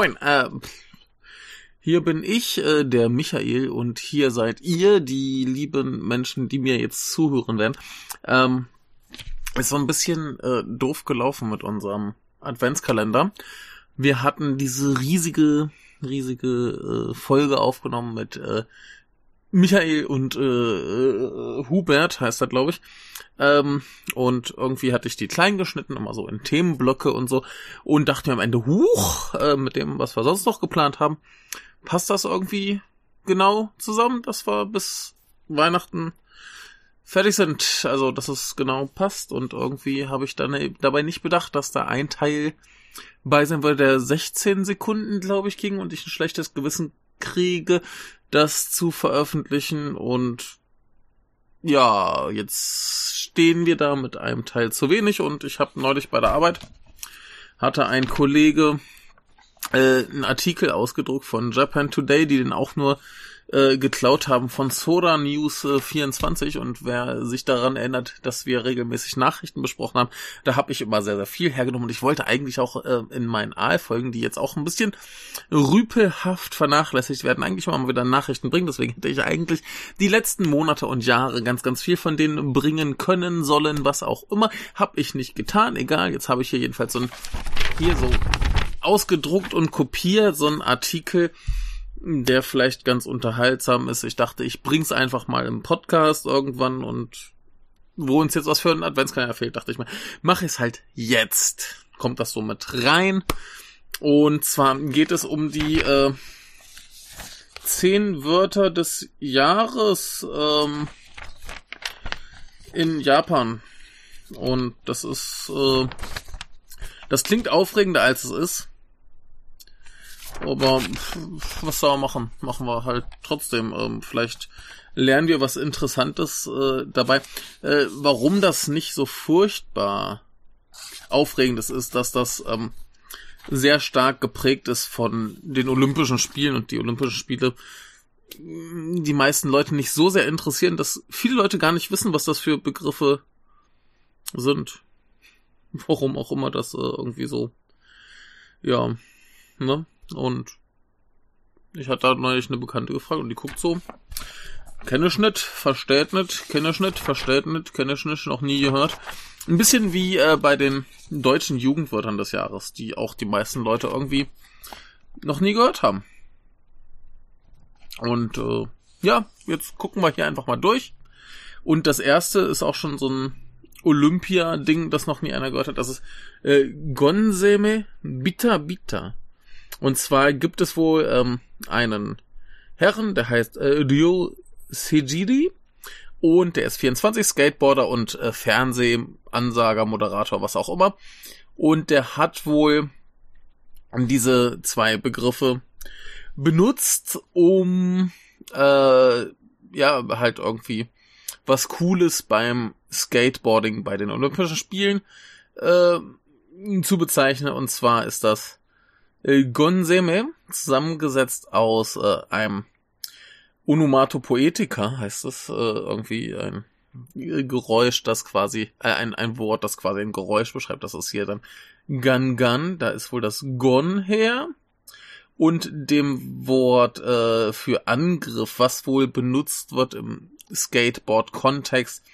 Moin, äh, hier bin ich, äh, der Michael, und hier seid ihr, die lieben Menschen, die mir jetzt zuhören werden. Ähm, ist so ein bisschen äh, doof gelaufen mit unserem Adventskalender. Wir hatten diese riesige, riesige äh, Folge aufgenommen mit äh, Michael und äh, äh, Hubert, heißt er, glaube ich. Ähm, und irgendwie hatte ich die klein geschnitten, immer so in Themenblöcke und so. Und dachte mir am Ende, huch, äh, mit dem, was wir sonst noch geplant haben, passt das irgendwie genau zusammen, dass wir bis Weihnachten fertig sind. Also, dass es genau passt. Und irgendwie habe ich dann dabei nicht bedacht, dass da ein Teil bei sein wird, der 16 Sekunden, glaube ich, ging und ich ein schlechtes Gewissen kriege, das zu veröffentlichen und ja, jetzt stehen wir da mit einem Teil zu wenig und ich habe neulich bei der Arbeit hatte ein Kollege äh, einen Artikel ausgedruckt von Japan Today, die den auch nur äh, geklaut haben von Soda News äh, 24 und wer sich daran erinnert, dass wir regelmäßig Nachrichten besprochen haben, da habe ich immer sehr, sehr viel hergenommen. Und ich wollte eigentlich auch äh, in meinen Aalfolgen, die jetzt auch ein bisschen rüpelhaft vernachlässigt werden, eigentlich mal wieder Nachrichten bringen, deswegen hätte ich eigentlich die letzten Monate und Jahre ganz, ganz viel von denen bringen können, sollen, was auch immer, habe ich nicht getan, egal, jetzt habe ich hier jedenfalls so ein, hier so ausgedruckt und kopiert, so ein Artikel, der vielleicht ganz unterhaltsam ist. Ich dachte, ich bring's einfach mal im Podcast irgendwann und wo uns jetzt was für einen Adventskalender fehlt, dachte ich mir, mach es halt jetzt. Kommt das so mit rein. Und zwar geht es um die äh, zehn Wörter des Jahres ähm, in Japan. Und das ist, äh, das klingt aufregender als es ist. Aber was soll man machen? Machen wir halt trotzdem. Ähm, vielleicht lernen wir was Interessantes äh, dabei. Äh, warum das nicht so furchtbar aufregendes ist, dass das ähm, sehr stark geprägt ist von den Olympischen Spielen und die Olympischen Spiele die meisten Leute nicht so sehr interessieren, dass viele Leute gar nicht wissen, was das für Begriffe sind. Warum auch immer das äh, irgendwie so, ja, ne? Und ich hatte da neulich eine Bekannte gefragt und die guckt so. Kenne ich nicht, versteht nicht, kenne ich nicht, versteht nicht, kenne ich nicht, noch nie gehört. Ein bisschen wie äh, bei den deutschen Jugendwörtern des Jahres, die auch die meisten Leute irgendwie noch nie gehört haben. Und äh, ja, jetzt gucken wir hier einfach mal durch. Und das erste ist auch schon so ein Olympia-Ding, das noch nie einer gehört hat. Das ist äh, Gonseme Bita Bita. Und zwar gibt es wohl ähm, einen Herren, der heißt äh, Ryo Sejiri und der ist 24 Skateboarder und äh, Fernsehansager, Moderator, was auch immer. Und der hat wohl diese zwei Begriffe benutzt, um äh, ja halt irgendwie was Cooles beim Skateboarding bei den Olympischen Spielen äh, zu bezeichnen. Und zwar ist das äh, Gonseme, zusammengesetzt aus äh, einem Onomatopoetika, heißt es, äh, irgendwie ein Geräusch, das quasi, äh, ein, ein Wort, das quasi ein Geräusch beschreibt. Das ist hier dann Gan Gan, da ist wohl das Gon her. Und dem Wort äh, für Angriff, was wohl benutzt wird im Skateboard-Kontext,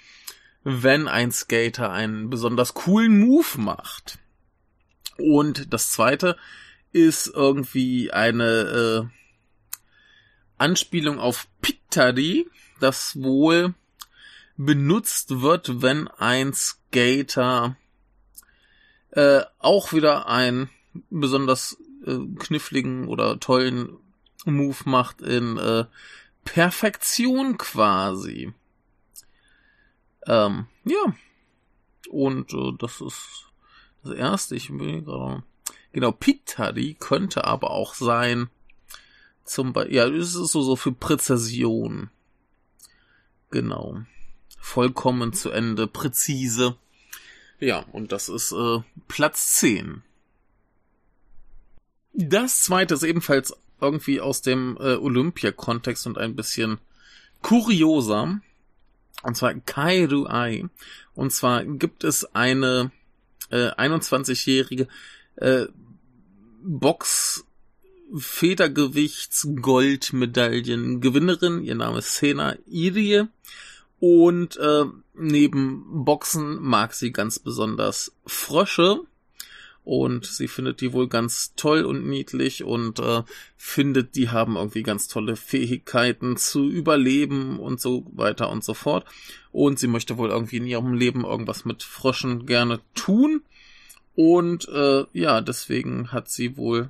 wenn ein Skater einen besonders coolen Move macht. Und das zweite ist irgendwie eine äh, Anspielung auf Pittari, das wohl benutzt wird, wenn ein Skater äh, auch wieder einen besonders äh, kniffligen oder tollen Move macht in äh, Perfektion quasi. Ähm, ja. Und äh, das ist das erste. Ich bin gerade Genau, Pittari könnte aber auch sein, zum Beispiel, ja, das ist so, so für Präzision. Genau. Vollkommen zu Ende, präzise. Ja, und das ist äh, Platz 10. Das zweite ist ebenfalls irgendwie aus dem äh, Olympia-Kontext und ein bisschen kurioser. Und zwar Kairuai. Und zwar gibt es eine äh, 21-jährige äh, Box Federgewichts Goldmedaillen Gewinnerin. Ihr Name ist Sena Irie. Und äh, neben Boxen mag sie ganz besonders Frösche und sie findet die wohl ganz toll und niedlich und äh, findet, die haben irgendwie ganz tolle Fähigkeiten zu überleben und so weiter und so fort. Und sie möchte wohl irgendwie in ihrem Leben irgendwas mit Fröschen gerne tun. Und äh, ja, deswegen hat sie wohl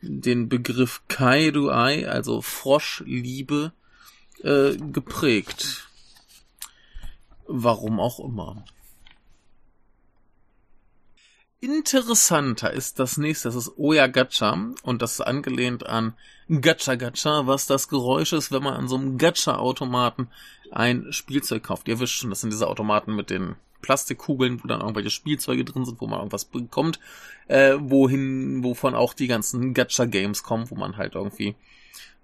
den Begriff Kairuai, also Froschliebe, äh, geprägt. Warum auch immer. Interessanter ist das nächste, das ist Oya Gacha und das ist angelehnt an Gacha Gacha, was das Geräusch ist, wenn man an so einem Gacha-Automaten ein Spielzeug kauft. Ihr wisst schon, das sind diese Automaten mit den Plastikkugeln, wo dann irgendwelche Spielzeuge drin sind, wo man irgendwas bekommt, äh, wohin, wovon auch die ganzen Gacha-Games kommen, wo man halt irgendwie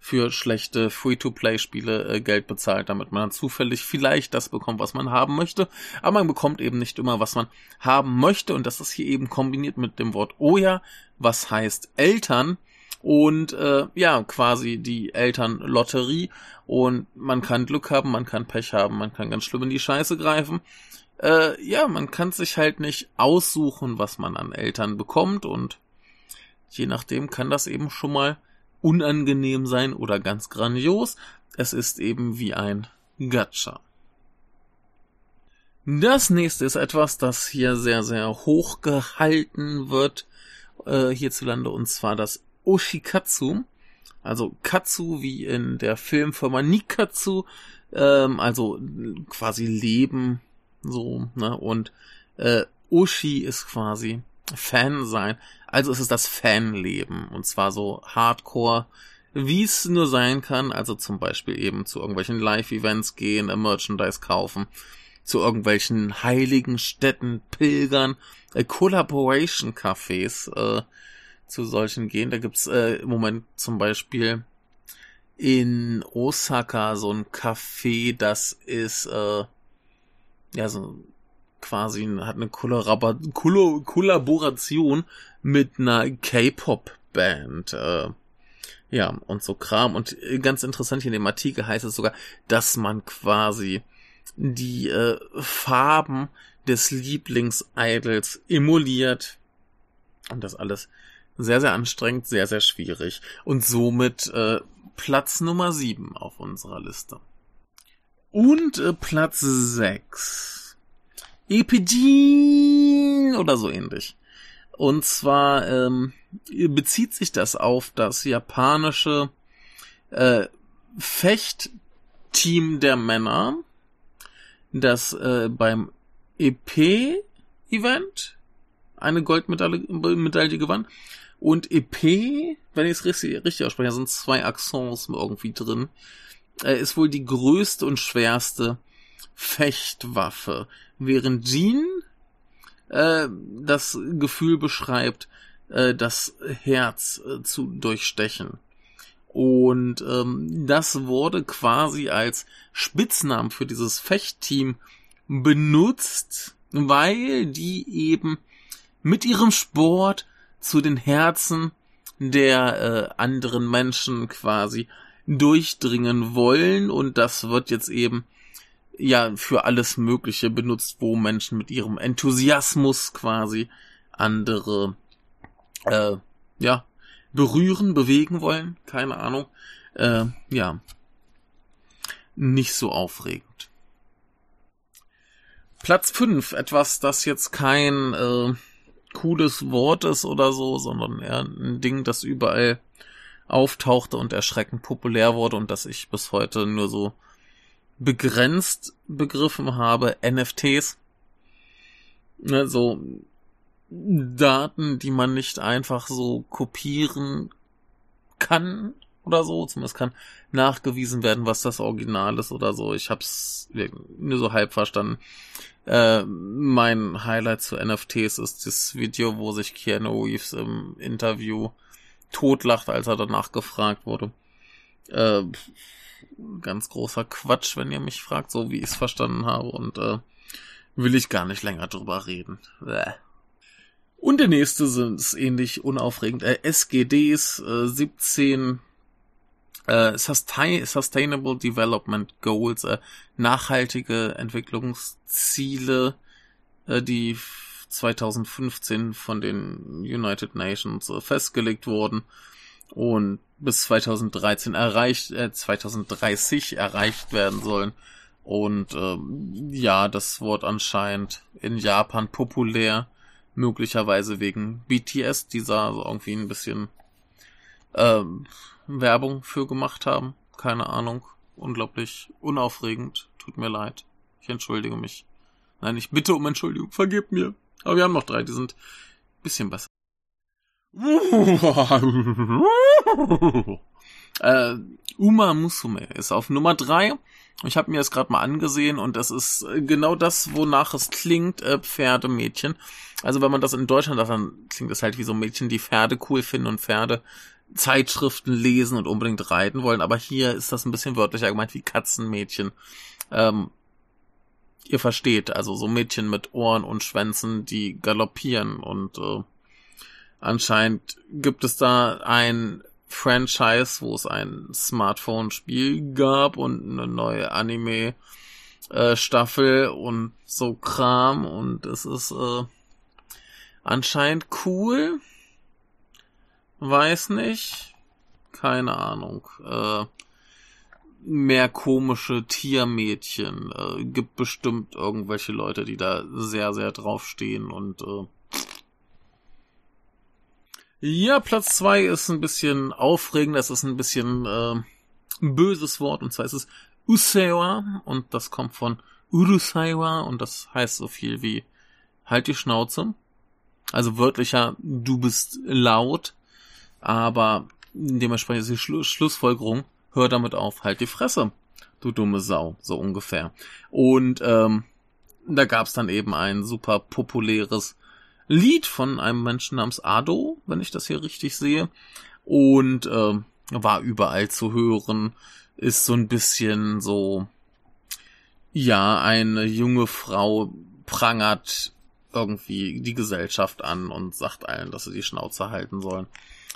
für schlechte Free-to-Play-Spiele äh, Geld bezahlt, damit man dann zufällig vielleicht das bekommt, was man haben möchte. Aber man bekommt eben nicht immer, was man haben möchte. Und das ist hier eben kombiniert mit dem Wort Oja, was heißt Eltern. Und äh, ja, quasi die Elternlotterie. Und man kann Glück haben, man kann Pech haben, man kann ganz schlimm in die Scheiße greifen. Äh, ja, man kann sich halt nicht aussuchen, was man an Eltern bekommt. Und je nachdem kann das eben schon mal unangenehm sein oder ganz grandios. Es ist eben wie ein Gacha. Das nächste ist etwas, das hier sehr, sehr hoch gehalten wird äh, hierzulande, und zwar das Oshikatsu. Also Katsu wie in der Filmfirma Nikatsu, ähm, also quasi Leben, so, ne? Und äh, Oshi ist quasi Fan sein. Also es ist das Fanleben. Und zwar so hardcore, wie es nur sein kann. Also zum Beispiel eben zu irgendwelchen Live-Events gehen, äh, Merchandise kaufen, zu irgendwelchen heiligen Städten pilgern, äh, Collaboration-Cafés äh, zu solchen gehen. Da gibt's äh, im Moment zum Beispiel in Osaka so ein Café, das ist äh, ja so quasi hat eine Kollaboration mit einer K-Pop-Band. Äh, ja, und so Kram. Und ganz interessant hier in dem Artikel heißt es sogar, dass man quasi die äh, Farben des Lieblingsidols emuliert. Und das alles sehr, sehr anstrengend, sehr, sehr schwierig. Und somit äh, Platz Nummer 7 auf unserer Liste. Und äh, Platz 6 Epidin oder so ähnlich. Und zwar ähm, bezieht sich das auf das japanische äh, Fechtteam der Männer, das äh, beim EP-Event eine Goldmedaille Medaille gewann. Und EP, wenn ich es richtig, richtig ausspreche, sind zwei Accents irgendwie drin, äh, ist wohl die größte und schwerste Fechtwaffe, während Jean äh, das Gefühl beschreibt, äh, das Herz äh, zu durchstechen. Und ähm, das wurde quasi als Spitznamen für dieses Fechtteam benutzt, weil die eben mit ihrem Sport zu den Herzen der äh, anderen Menschen quasi durchdringen wollen und das wird jetzt eben ja für alles Mögliche benutzt, wo Menschen mit ihrem Enthusiasmus quasi andere äh, ja berühren, bewegen wollen, keine Ahnung. Äh, ja, nicht so aufregend. Platz 5, etwas, das jetzt kein äh, cooles Wort ist oder so, sondern eher ein Ding, das überall auftauchte und erschreckend populär wurde und das ich bis heute nur so begrenzt begriffen habe, NFTs. Ne, so Daten, die man nicht einfach so kopieren kann oder so. Zumindest kann nachgewiesen werden, was das Original ist oder so. Ich hab's nur so halb verstanden. Äh, mein Highlight zu NFTs ist das Video, wo sich Keanu Reeves im Interview totlacht, als er danach gefragt wurde. Äh, ganz großer Quatsch, wenn ihr mich fragt, so wie ich es verstanden habe. Und äh, will ich gar nicht länger drüber reden. Bäh. Und der nächste sind ähnlich unaufregend. Äh, SGDs äh, 17 äh, Sustain Sustainable Development Goals, äh, nachhaltige Entwicklungsziele, äh, die 2015 von den United Nations äh, festgelegt wurden und bis 2013 erreicht, äh, 2030 erreicht werden sollen. Und ähm, ja, das Wort anscheinend in Japan populär möglicherweise wegen BTS, die da irgendwie ein bisschen ähm, Werbung für gemacht haben. Keine Ahnung. Unglaublich unaufregend. Tut mir leid. Ich entschuldige mich. Nein, ich bitte um Entschuldigung. Vergebt mir. Aber wir haben noch drei, die sind bisschen besser. äh, Uma Musume ist auf Nummer drei. Ich habe mir das gerade mal angesehen und das ist genau das, wonach es klingt, äh, Pferdemädchen. Also wenn man das in Deutschland sagt, dann klingt das halt wie so Mädchen, die Pferde cool finden und Pferde Zeitschriften lesen und unbedingt reiten wollen. Aber hier ist das ein bisschen wörtlicher gemeint wie Katzenmädchen. Ähm, ihr versteht, also so Mädchen mit Ohren und Schwänzen, die galoppieren und äh, anscheinend gibt es da ein Franchise, wo es ein Smartphone-Spiel gab und eine neue Anime äh, Staffel und so Kram und es ist äh, anscheinend cool. Weiß nicht. Keine Ahnung. Äh, mehr komische Tiermädchen. Äh, gibt bestimmt irgendwelche Leute, die da sehr, sehr draufstehen und äh, ja, Platz zwei ist ein bisschen aufregend, das ist ein bisschen äh, ein böses Wort, und zwar ist es Usewa, und das kommt von Urusaiwa, und das heißt so viel wie halt die Schnauze. Also wörtlicher, du bist laut, aber dementsprechend ist die Schlu Schlussfolgerung, hör damit auf, halt die Fresse, du dumme Sau, so ungefähr. Und ähm, da gab's dann eben ein super populäres Lied von einem Menschen namens Ado, wenn ich das hier richtig sehe. Und äh, war überall zu hören. Ist so ein bisschen so, ja, eine junge Frau prangert irgendwie die Gesellschaft an und sagt allen, dass sie die Schnauze halten sollen.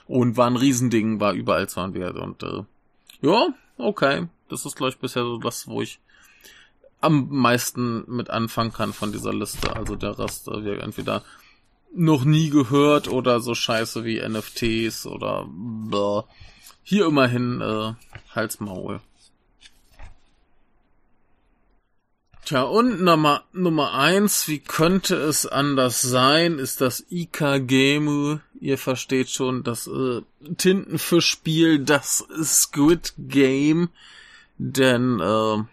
Und war ein Riesending, war überall hören. Und äh, ja, okay. Das ist, glaube ich, bisher so das, wo ich am meisten mit anfangen kann von dieser Liste. Also der Rest, äh, entweder noch nie gehört oder so scheiße wie NFTs oder blah. hier immerhin äh, Halsmaul. Tja, und Nummer, Nummer eins, wie könnte es anders sein, ist das Ika Game. Ihr versteht schon, das äh, Tintenfischspiel, das Squid Game. Denn, äh,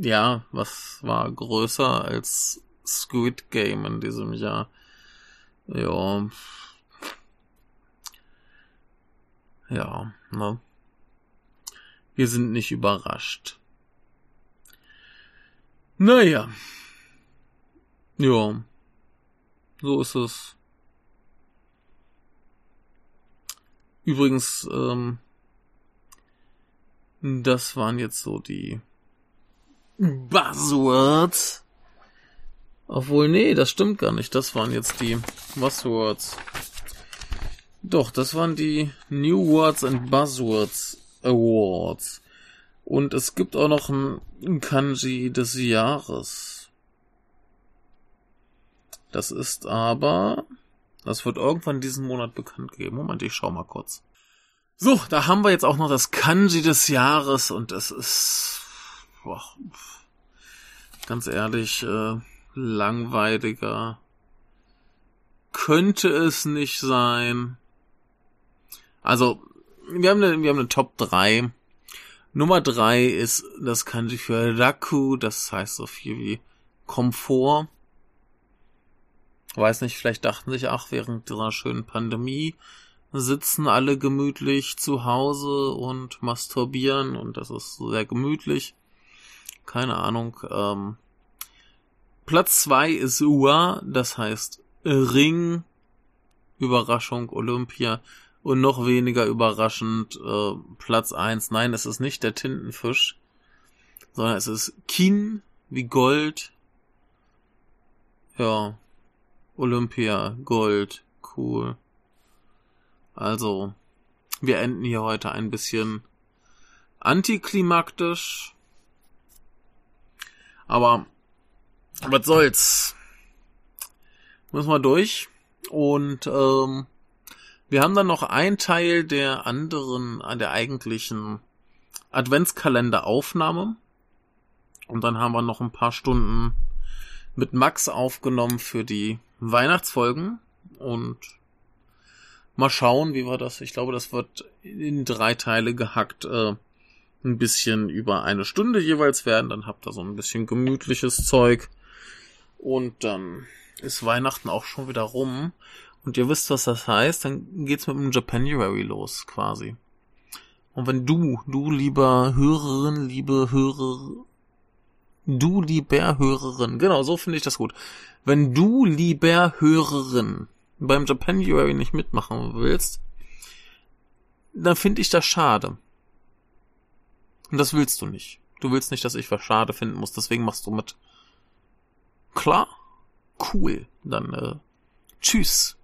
ja, was war größer als Squid Game in diesem Jahr. Ja. Ja, ne? Wir sind nicht überrascht. Naja. Ja. So ist es. Übrigens, ähm, das waren jetzt so die Buzzwords obwohl, nee, das stimmt gar nicht. Das waren jetzt die Buzzwords. Doch, das waren die New Words and Buzzwords Awards. Und es gibt auch noch ein Kanji des Jahres. Das ist aber, das wird irgendwann diesen Monat bekannt gegeben. Moment, ich schau mal kurz. So, da haben wir jetzt auch noch das Kanji des Jahres und es ist, boah, ganz ehrlich, äh, langweiliger. Könnte es nicht sein. Also, wir haben eine, wir haben eine Top 3. Nummer 3 ist das Kanji für Raku, das heißt so viel wie Komfort. Weiß nicht, vielleicht dachten sich, ach, während dieser schönen Pandemie sitzen alle gemütlich zu Hause und masturbieren und das ist sehr gemütlich. Keine Ahnung. Ähm, Platz zwei ist UA, das heißt Ring, Überraschung, Olympia und noch weniger überraschend äh, Platz eins. Nein, es ist nicht der Tintenfisch, sondern es ist Kin wie Gold. Ja. Olympia, Gold, cool. Also, wir enden hier heute ein bisschen antiklimaktisch. Aber was soll's? Müssen wir durch. Und ähm, wir haben dann noch ein Teil der anderen, der eigentlichen Adventskalenderaufnahme. Und dann haben wir noch ein paar Stunden mit Max aufgenommen für die Weihnachtsfolgen. Und mal schauen, wie wir das. Ich glaube, das wird in drei Teile gehackt. Äh, ein bisschen über eine Stunde jeweils werden. Dann habt ihr so ein bisschen gemütliches Zeug. Und dann ist Weihnachten auch schon wieder rum. Und ihr wisst, was das heißt. Dann geht's mit dem Japanuary los, quasi. Und wenn du, du lieber Hörerin, liebe Hörer, du lieber Hörerin, genau, so finde ich das gut. Wenn du lieber Hörerin beim Japanuary nicht mitmachen willst, dann finde ich das schade. Und das willst du nicht. Du willst nicht, dass ich was schade finden muss, deswegen machst du mit. Klar? Cool. Dann, äh, tschüss.